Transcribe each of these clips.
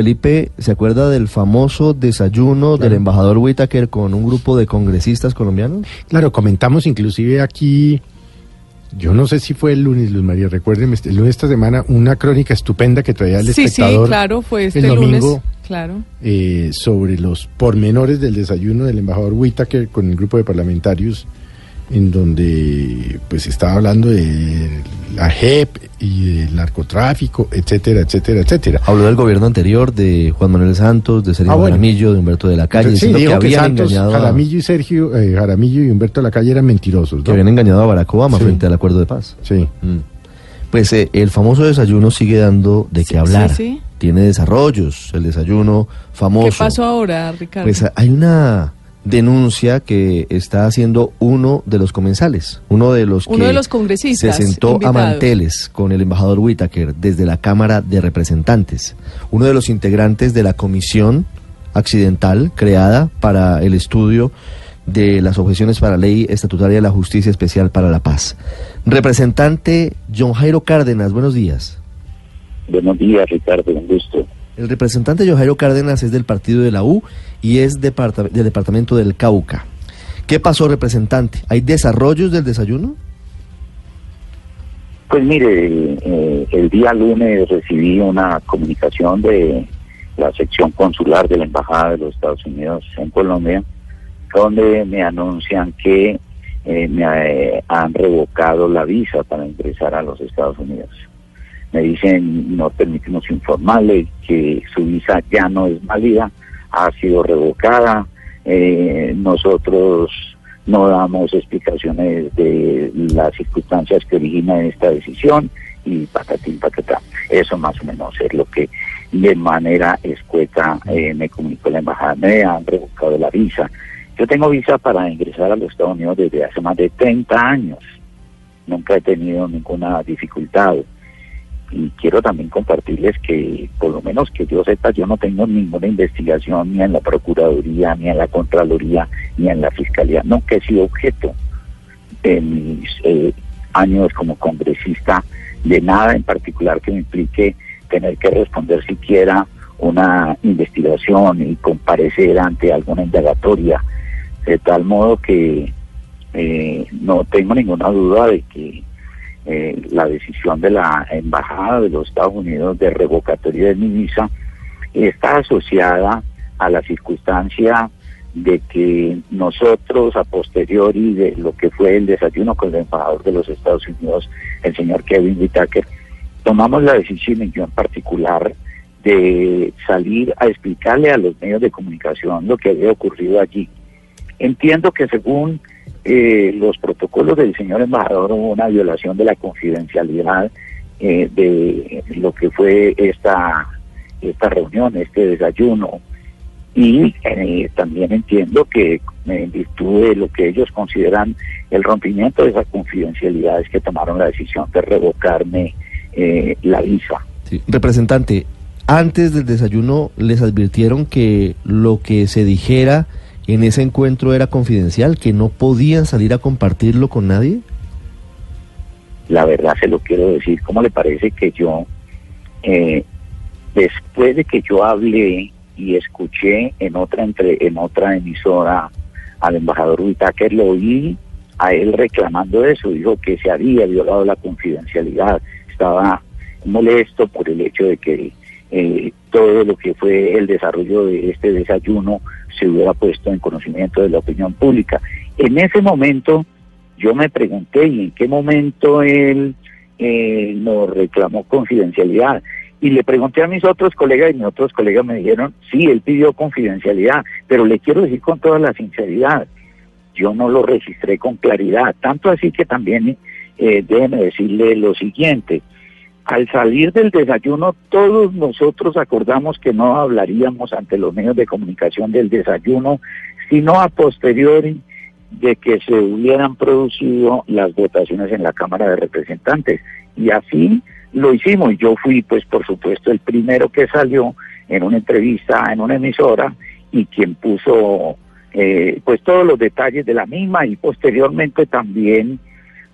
Felipe, ¿se acuerda del famoso desayuno del embajador Whitaker con un grupo de congresistas colombianos? Claro, comentamos inclusive aquí, yo no sé si fue el lunes, Luz María, recuérdenme, el lunes de esta semana, una crónica estupenda que traía el Sí, sí, espectador claro, fue este el domingo lunes. Claro. eh, sobre los pormenores del desayuno del embajador Whitaker con el grupo de parlamentarios en donde pues estaba hablando de la JEP y del narcotráfico, etcétera, etcétera, etcétera. Habló del gobierno anterior, de Juan Manuel Santos, de Sergio Ah, bueno. Jaramillo, de Humberto de la Calle, sí, que que, habían, Santos, Jaramillo y Sergio, eh, Jaramillo y Humberto de la Calle eran mentirosos, que ¿no? habían engañado a Barack Obama Sí. frente al acuerdo de paz. Sí. Mm. Pues eh, el famoso desayuno sigue dando de qué hablar. sí, sí. Tiene desarrollos, el desayuno famoso. ¿Qué pasó ahora, Ricardo? Pues hay una denuncia que está haciendo uno de los comensales, uno de los Uno que de los congresistas se sentó invitados. a manteles con el embajador Whitaker desde la Cámara de Representantes, uno de los integrantes de la comisión accidental creada para el estudio de las objeciones para la ley estatutaria de la justicia especial para la paz. Representante John Jairo Cárdenas, buenos días. Buenos días, Ricardo, un gusto. El representante John Jairo Cárdenas es del partido de la U y es del departamento del Cauca. ¿Qué pasó, representante? ¿Hay desarrollos del desayuno? Pues mire, eh, el día lunes recibí una comunicación de la sección consular de la Embajada de los Estados Unidos en Colombia, donde me anuncian que eh, me eh, han revocado la visa para ingresar a los Estados Unidos. Me dicen, no permitimos informarle que su visa ya no es válida, ha sido revocada, eh, nosotros no damos explicaciones de las circunstancias que originan esta decisión y patatín patatá. Eso más o menos es lo que de manera escueta eh, me comunicó la embajada. Me han revocado la visa. Yo tengo visa para ingresar a los Estados Unidos desde hace más de 30 años. Nunca he tenido ninguna dificultad. Y quiero también compartirles que, por lo menos que yo sepa, yo no tengo ninguna investigación ni en la Procuraduría, ni en la Contraloría, ni en la Fiscalía. Nunca he sido objeto de mis eh, años como congresista de nada en particular que me implique tener que responder siquiera una investigación y comparecer ante alguna indagatoria. De tal modo que eh, no tengo ninguna duda de que eh, la decisión de la Embajada de los Estados Unidos de revocatoria de mi visa está asociada a la circunstancia de que nosotros a posteriori de lo que fue el desayuno con el embajador de los Estados Unidos, el señor Kevin Whitaker, tomamos la decisión y yo en particular de salir a explicarle a los medios de comunicación lo que había ocurrido allí. Entiendo que según eh, los protocolos del señor embajador hubo una violación de la confidencialidad eh, de lo que fue esta, esta reunión, este desayuno. Y eh, también entiendo que en virtud de lo que ellos consideran el rompimiento de esa confidencialidad es que tomaron la decisión de revocarme eh, la visa. Sí. Representante, antes del desayuno les advirtieron que lo que se dijera en ese encuentro era confidencial, que no podían salir a compartirlo con nadie. La verdad se lo quiero decir. ¿Cómo le parece que yo, eh, después de que yo hablé y escuché en otra entre, en otra emisora al embajador Whitaker, lo oí a él reclamando eso, dijo que se había violado la confidencialidad, estaba molesto por el hecho de que eh, todo lo que fue el desarrollo de este desayuno se hubiera puesto en conocimiento de la opinión pública. En ese momento yo me pregunté, ¿y en qué momento él eh, nos reclamó confidencialidad? Y le pregunté a mis otros colegas y mis otros colegas me dijeron, sí, él pidió confidencialidad, pero le quiero decir con toda la sinceridad, yo no lo registré con claridad, tanto así que también eh, déjeme decirle lo siguiente, al salir del desayuno todos nosotros acordamos que no hablaríamos ante los medios de comunicación del desayuno, sino a posteriori de que se hubieran producido las votaciones en la Cámara de Representantes. Y así lo hicimos. Yo fui, pues, por supuesto, el primero que salió en una entrevista en una emisora y quien puso, eh, pues, todos los detalles de la misma y posteriormente también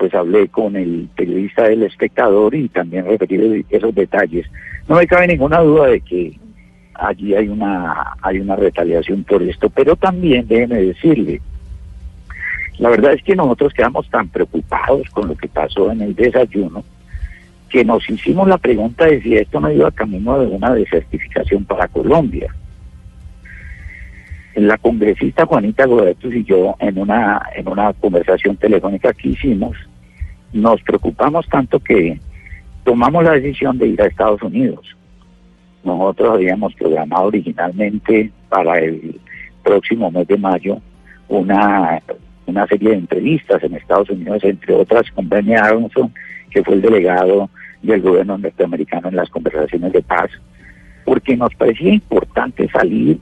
pues hablé con el periodista del espectador y también repetir esos detalles. No me cabe ninguna duda de que allí hay una, hay una retaliación por esto, pero también déjeme decirle, la verdad es que nosotros quedamos tan preocupados con lo que pasó en el desayuno que nos hicimos la pregunta de si esto no iba camino de una desertificación para Colombia. La congresista Juanita Godetus y yo en una en una conversación telefónica que hicimos nos preocupamos tanto que tomamos la decisión de ir a Estados Unidos. Nosotros habíamos programado originalmente para el próximo mes de mayo una una serie de entrevistas en Estados Unidos, entre otras con Benny Aronson, que fue el delegado del gobierno norteamericano en las conversaciones de paz, porque nos parecía importante salir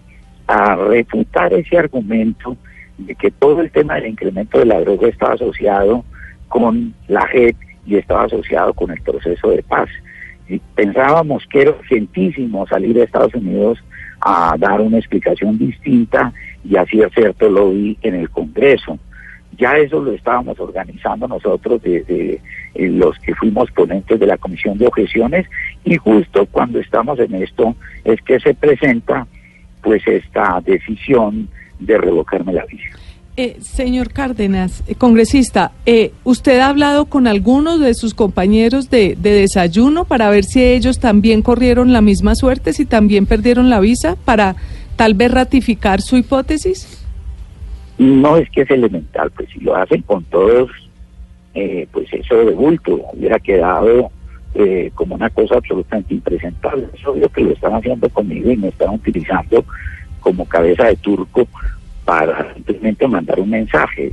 a refutar ese argumento de que todo el tema del incremento de la droga estaba asociado con la JEP y estaba asociado con el proceso de paz. Pensábamos que era urgentísimo salir de Estados Unidos a dar una explicación distinta y así hacer todo lo vi en el Congreso. Ya eso lo estábamos organizando nosotros desde eh, los que fuimos ponentes de la Comisión de Objeciones y justo cuando estamos en esto es que se presenta pues esta decisión de revocarme la visa. Eh, señor Cárdenas, eh, congresista, eh, ¿usted ha hablado con algunos de sus compañeros de, de, desayuno para ver si ellos también corrieron la misma suerte, si también perdieron la visa, para tal vez ratificar su hipótesis? No es que es elemental, pues si lo hacen con todos, eh, pues eso de bulto hubiera quedado eh, como una cosa absolutamente impresentable. Es obvio que lo están haciendo conmigo y me están utilizando como cabeza de turco para simplemente mandar un mensaje.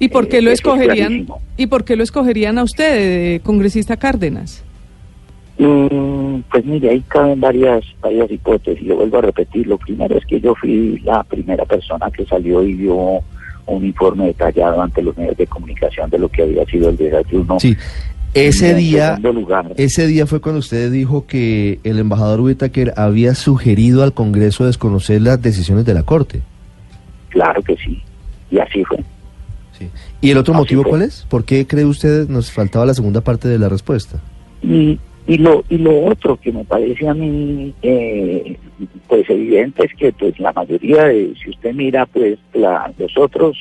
¿Y por qué eh, lo escogerían? ¿Y por qué lo escogerían a usted, eh, congresista Cárdenas? Mm, pues mire, ahí caben varias, varias hipótesis. Yo vuelvo a repetir, lo primero es que yo fui la primera persona que salió y dio un informe detallado ante los medios de comunicación de lo que había sido el desayuno. Sí. Ese día, ese día fue cuando usted dijo que el embajador Whitaker había sugerido al Congreso desconocer las decisiones de la Corte. Claro que sí, y así fue. Sí. ¿Y el otro así motivo fue. cuál es? ¿Por qué cree usted nos faltaba la segunda parte de la respuesta? Y y lo y lo otro que me parece a mí eh, pues evidente es que pues la mayoría de si usted mira pues la, los otros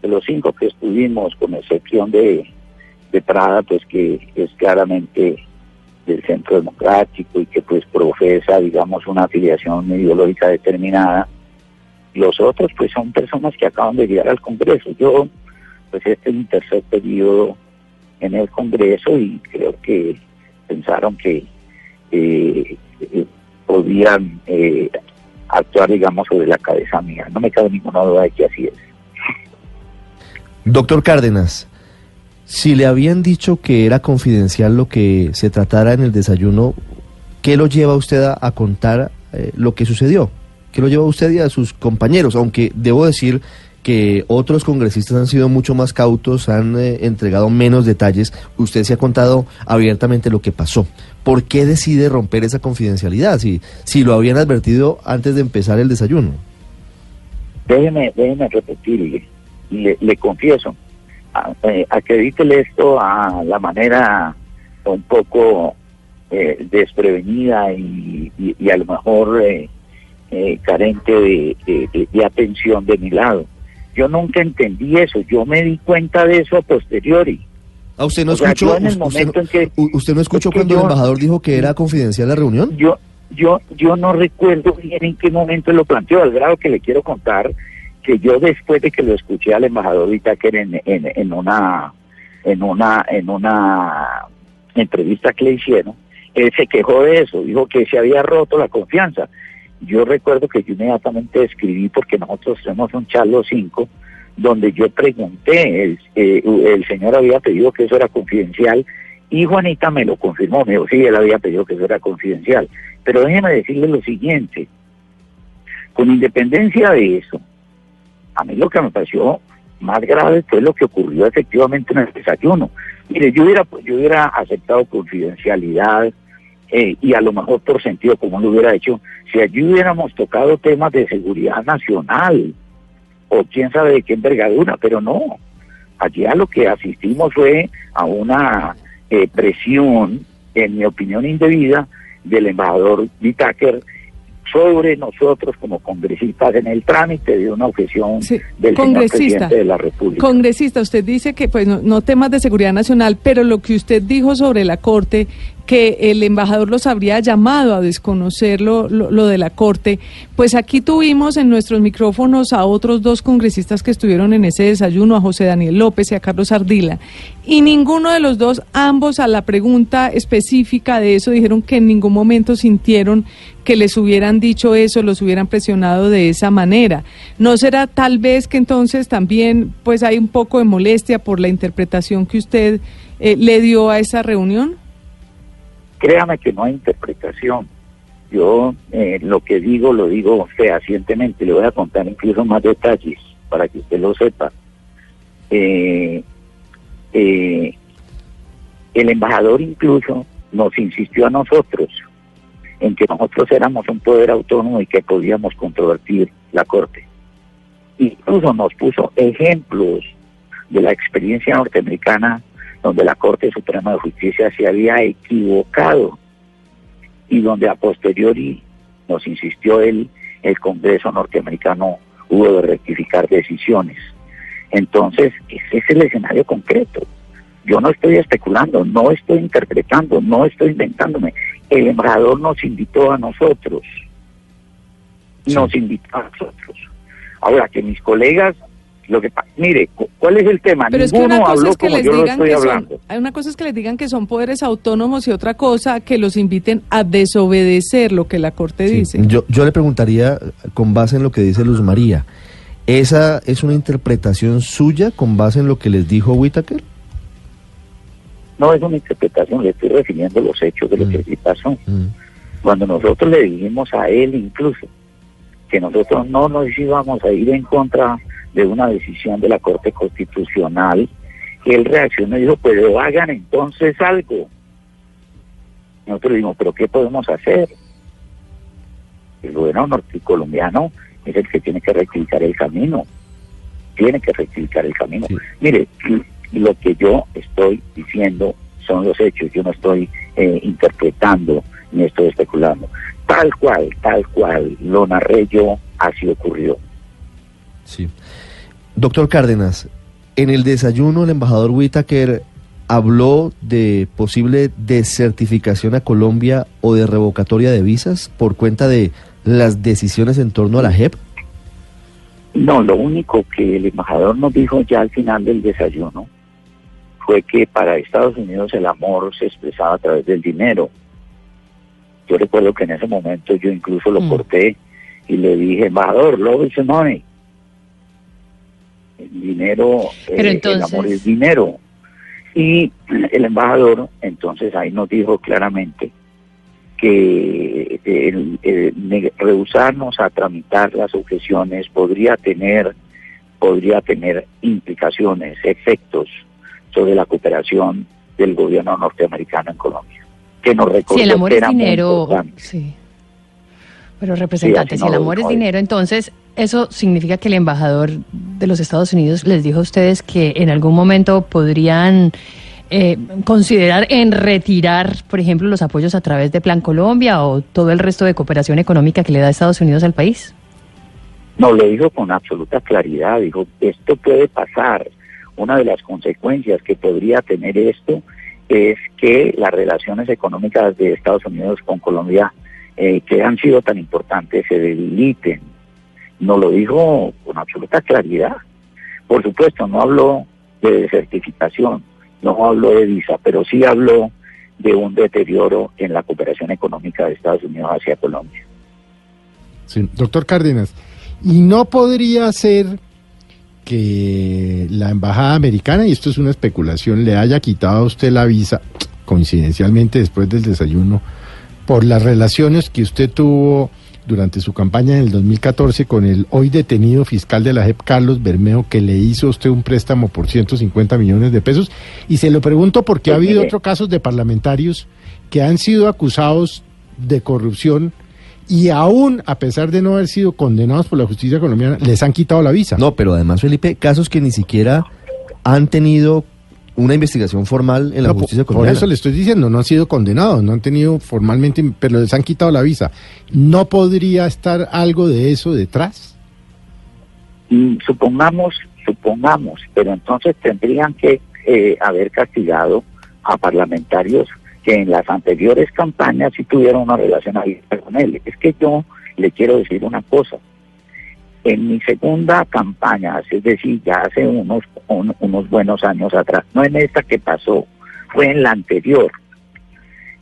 de los cinco que estuvimos con excepción de, de Prada pues que es claramente del centro democrático y que pues profesa digamos una afiliación ideológica determinada los otros pues son personas que acaban de llegar al Congreso yo pues este es mi tercer periodo en el Congreso y creo que pensaron que eh, eh, podían eh, actuar, digamos, sobre la cabeza mía. No me cabe ninguna duda de que así es. Doctor Cárdenas, si le habían dicho que era confidencial lo que se tratara en el desayuno, ¿qué lo lleva usted a, contar eh, lo que sucedió? ¿Qué lo lleva a usted y a sus compañeros? Aunque debo decir que otros congresistas han sido mucho más cautos, han eh, entregado menos detalles. Usted se ha contado abiertamente lo que pasó. ¿Por qué decide romper esa confidencialidad si, si lo habían advertido antes de empezar el desayuno? Déjeme, déjeme repetirle, le, confieso, a, eh, acredítele esto a la manera un poco eh, desprevenida y, y, y, a lo mejor eh, eh, carente de, de, de, atención de mi lado. Yo nunca entendí eso, yo me di cuenta de eso a posteriori. ¿A usted no o escuchó, sea, usted, no, que, usted no escuchó cuando yo, el embajador dijo que era confidencial la reunión? Yo, yo, yo no recuerdo bien en qué momento lo planteó, al grado que le quiero contar que yo después de que lo escuché al embajador Whitaker en, en, en una en una en una entrevista que le hicieron, él se quejó de eso, dijo que se había roto la confianza. Yo recuerdo que yo inmediatamente escribí, porque nosotros tenemos un charlo 5, donde yo pregunté, el, eh, el señor había pedido que eso era confidencial, y Juanita me lo confirmó, me dijo, sí, él había pedido que eso era confidencial. Pero déjeme decirle lo siguiente, con independencia de eso, a mí lo que me pareció más grave fue lo que ocurrió efectivamente en el desayuno. Mire, yo hubiera, yo hubiera aceptado confidencialidad eh, y a lo mejor por sentido común lo hubiera hecho si allí hubiéramos tocado temas de seguridad nacional o quién sabe de qué envergadura, pero no. Allí a lo que asistimos fue a una eh, presión, en mi opinión indebida, del embajador Whitaker sobre nosotros como congresistas en el trámite de una objeción Sí, del señor presidente de la República. Congresista, usted dice que pues no, no temas de seguridad nacional, pero lo que usted dijo sobre la Corte, que el embajador los habría llamado a desconocer lo, lo- de la Corte, pues aquí tuvimos en nuestros micrófonos a otros dos congresistas que estuvieron en ese desayuno, a José Daniel López y a Carlos Ardila, y ninguno de los dos, ambos a la pregunta específica de eso, dijeron que en ningún momento sintieron que les hubieran dicho eso, los hubieran presionado de esa manera. ¿No será tal vez que entonces también pues hay un poco de molestia por la interpretación que usted eh, le dio a esa reunión? Créame que no hay interpretación. Yo eh, lo que digo lo digo fehacientemente. Le voy a contar incluso más detalles para que usted lo sepa. Eh, eh, el embajador incluso nos insistió a nosotros en que nosotros éramos un poder autónomo y que podíamos controvertir la Corte. Incluso nos puso ejemplos de la experiencia norteamericana donde la Corte Suprema de Justicia se había equivocado y donde a posteriori nos insistió él, el Congreso norteamericano hubo de rectificar decisiones. Entonces, ese es el escenario concreto. Yo no estoy especulando, no estoy interpretando, no estoy inventándome. El embajador nos invitó a nosotros. Nos invitó a nosotros. Ahora, que mis colegas, lo que mire, cu- ¿cuál es el tema? Pero es que Ninguno una cosa habló es que como les yo lo digan estoy que son, hablando. hay una cosa es que les digan que son poderes autónomos y otra cosa que los inviten a desobedecer lo que la Corte Sí, dice. Yo, yo le preguntaría, con base en lo que dice Luz María, ¿esa es una interpretación suya con base en lo que les dijo Whitaker? No es una interpretación, le estoy refiriendo los hechos de lo Mm. que sí pasó. Mm. Cuando nosotros le dijimos a él incluso que nosotros no nos íbamos a ir en contra de una decisión de la Corte Constitucional, él reaccionó y dijo, pero hagan entonces algo. Nosotros dijimos, pero ¿qué podemos hacer? El gobierno nortecolombiano es el que tiene que rectificar el camino. Tiene que rectificar el camino. Sí. Mire, lo que yo estoy diciendo son los hechos, yo no estoy eh, interpretando ni estoy especulando. Tal cual, tal cual lo narré yo, así ocurrió. Sí. Doctor Cárdenas, en el desayuno el embajador Whitaker habló de posible desertificación a Colombia o de revocatoria de visas por cuenta de las decisiones en torno a la JEP. No, lo único que el embajador nos dijo ya al final del desayuno fue que para Estados Unidos el amor se expresaba a través del dinero. Yo recuerdo que en ese momento yo incluso lo Mm. corté y le dije, embajador, love is money. El dinero, eh, el amor es dinero. Y el embajador entonces ahí nos dijo claramente que el, el rehusarnos a tramitar las objeciones podría tener podría tener implicaciones, efectos sobre la cooperación del gobierno norteamericano en Colombia. Que nos recordó Si el amor que es era muy dinero, importante. sí. Pero representante, si el amor es dinero, entonces eso significa que el embajador de los Estados Unidos les dijo a ustedes que en algún momento podrían eh, considerar en retirar, por ejemplo, los apoyos a través de Plan Colombia o todo el resto de cooperación económica que le da Estados Unidos al país. No, lo dijo con absoluta claridad, dijo, esto puede pasar. Una de las consecuencias que podría tener esto es que las relaciones económicas de Estados Unidos con Colombia, eh, que han sido tan importantes, se debiliten. No lo dijo con absoluta claridad. Por supuesto, no habló de desertificación, no habló de visa, pero sí habló de un deterioro en la cooperación económica de Estados Unidos hacia Colombia. Sí, doctor Cárdenas, ¿y no podría ser que la embajada americana, y esto es una especulación, le haya quitado a usted la visa, coincidencialmente después del desayuno, por las relaciones que usted tuvo durante su campaña en el 2014 con el hoy detenido fiscal de la JEP, Carlos Bermeo, que le hizo usted un préstamo por 150 millones de pesos? Y se lo pregunto porque ha habido otros casos de parlamentarios que han sido acusados de corrupción y aún a pesar de no haber sido condenados por la justicia colombiana, les han quitado la visa. No, pero además, Felipe, casos que ni siquiera han tenido una investigación formal en la No, por- justicia por, colombiana. eso le estoy diciendo, no han sido condenados, no han tenido formalmente, pero les han quitado la visa. ¿No podría estar algo de eso detrás? Y supongamos, supongamos, pero entonces tendrían que eh, haber castigado a parlamentarios que en las anteriores campañas sí tuvieron una relación abierta con él. Es que yo le quiero decir una cosa. En mi segunda campaña, es decir, ya hace unos, un- unos buenos años atrás, no en esta que pasó, fue en la anterior.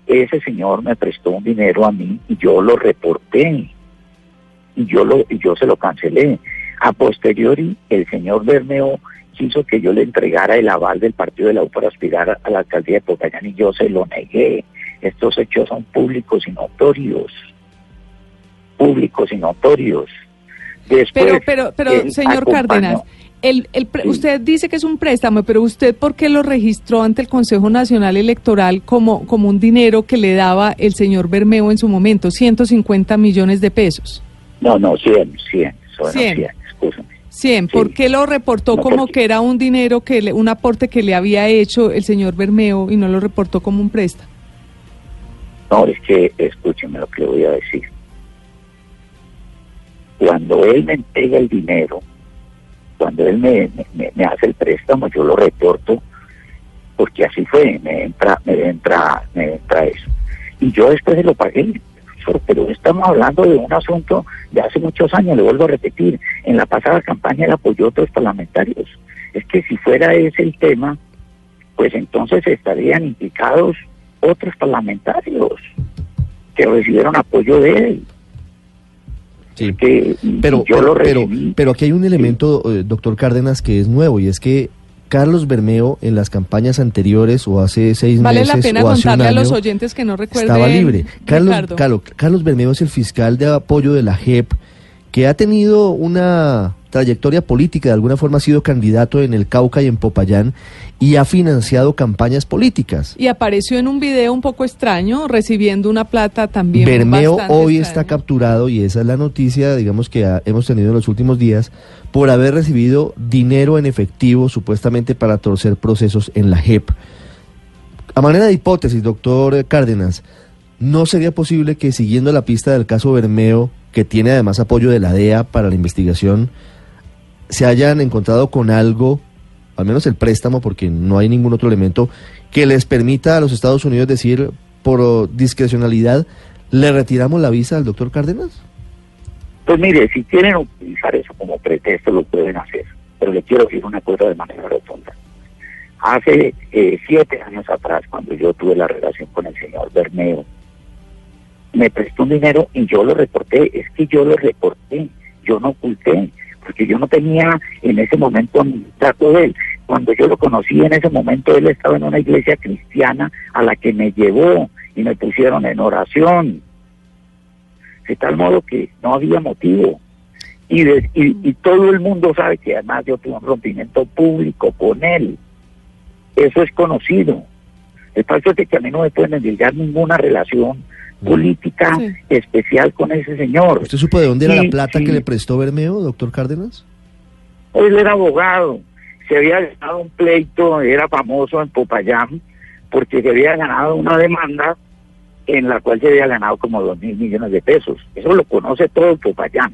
Ese señor me prestó un dinero a mí y yo lo reporté y yo lo y yo se lo cancelé. A posteriori, el señor Bermeo quiso que yo le entregara el aval del partido de la U para aspirar a- a la alcaldía de Popayán y yo se lo negué. Estos hechos son públicos y notorios. Públicos y notorios. Después, Pero, pero, pero, señor acompañó- Cárdenas, el, el Sí. usted dice que es un préstamo, pero usted, ¿por qué lo registró ante el Consejo Nacional Electoral como, como un dinero que le daba el señor Bermeo en su momento, 150 millones de pesos? No, no, 100, 100, son 100. 100, escúchame. 100, ¿por Sí. qué lo reportó No, como porque- que era un dinero, que le- un aporte que le había hecho el señor Bermeo y no lo reportó como un préstamo? No, es que escúcheme lo que le voy a decir. Cuando él me entrega el dinero, cuando él me, hace el préstamo, yo lo reporto, porque así fue, me entra, me entra, me entra eso. Y yo después se lo pagué, pero estamos hablando de un asunto de hace muchos años, le vuelvo a repetir, en la pasada campaña él apoyó a otros parlamentarios. Es que si fuera ese el tema, pues entonces estarían implicados otros parlamentarios que recibieron apoyo de él. Sí. Que Pero, yo pero, lo pero, recibí. pero aquí hay un elemento, eh, doctor Cárdenas, que es nuevo y es que Carlos Bermeo en las campañas anteriores o hace seis Vale meses la pena o hace un contarle a los oyentes que no recuerden. estaba libre. Carlos, Ricardo. Carlos, Carlos Bermeo es el fiscal de apoyo de la JEP que ha tenido una trayectoria política, de alguna forma ha sido candidato en el Cauca y en Popayán y ha financiado campañas políticas. Y apareció en un video un poco extraño, recibiendo una plata también. Bermeo hoy está capturado y esa es la noticia, digamos que ha- hemos tenido en los últimos días por haber recibido dinero en efectivo supuestamente para torcer procesos en la JEP. A manera de hipótesis, doctor Cárdenas, ¿no sería posible que siguiendo la pista del caso Bermeo, que tiene además apoyo de la DEA para la investigación, se hayan encontrado con algo, al menos el préstamo, porque no hay ningún otro elemento, que les permita a los Estados Unidos decir por discrecionalidad, ¿le retiramos la visa al doctor Cárdenas? Pues mire, si quieren utilizar eso como pretexto, lo pueden hacer. Pero le quiero decir una cosa de manera rotunda. Hace eh, siete años atrás, cuando yo tuve la relación con el señor Bermeo, me prestó un dinero y yo lo reporté. Es que yo lo reporté, yo no oculté, porque yo no tenía en ese momento ni trato de él. Cuando yo lo conocí en ese momento, él estaba en una iglesia cristiana a la que me llevó y me pusieron en oración de tal modo que no había motivo. Y, de- y, todo el mundo sabe que además yo tuve un rompimiento público con él. Eso es conocido. El facto es de que a mí no me pueden endilgar ninguna relación política Sí. especial con ese señor. ¿Usted supo de dónde era Sí, la plata sí. que le prestó Bermeo, doctor Cárdenas? Él era abogado, se había ganado un pleito, era famoso en Popayán, porque se había ganado una demanda en la cual se había ganado como dos mil millones de pesos. Eso lo conoce todo Popayán.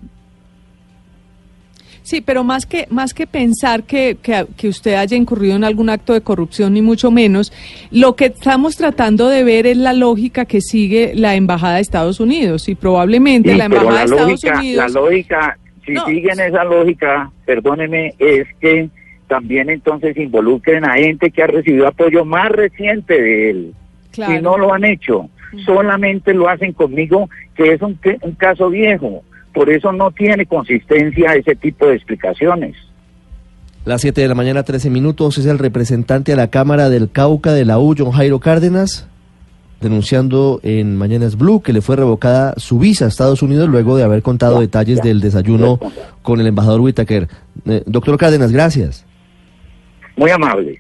Sí, pero más que, más que pensar que, que, que usted haya incurrido en algún acto de corrupción, ni mucho menos, lo que estamos tratando de ver es la lógica que sigue la Embajada de Estados Unidos. Y probablemente Sí, la Embajada la de Estados lógica, Unidos... la lógica, si No. siguen esa lógica, perdóneme, es que también entonces involucren a gente que ha recibido apoyo más reciente de él. Claro. Y no lo han hecho. Solamente lo hacen conmigo, que es un, un caso viejo. Por eso no tiene consistencia ese tipo de explicaciones. Las 7 de la mañana, 13 minutos, es el representante a la Cámara del Cauca de la U, John Jairo Cárdenas, denunciando en Mañanas Blue que le fue revocada su visa a Estados Unidos luego de haber contado Ya, detalles ya. del desayuno con el embajador Whitaker. Eh, doctor Cárdenas, gracias. Muy amable.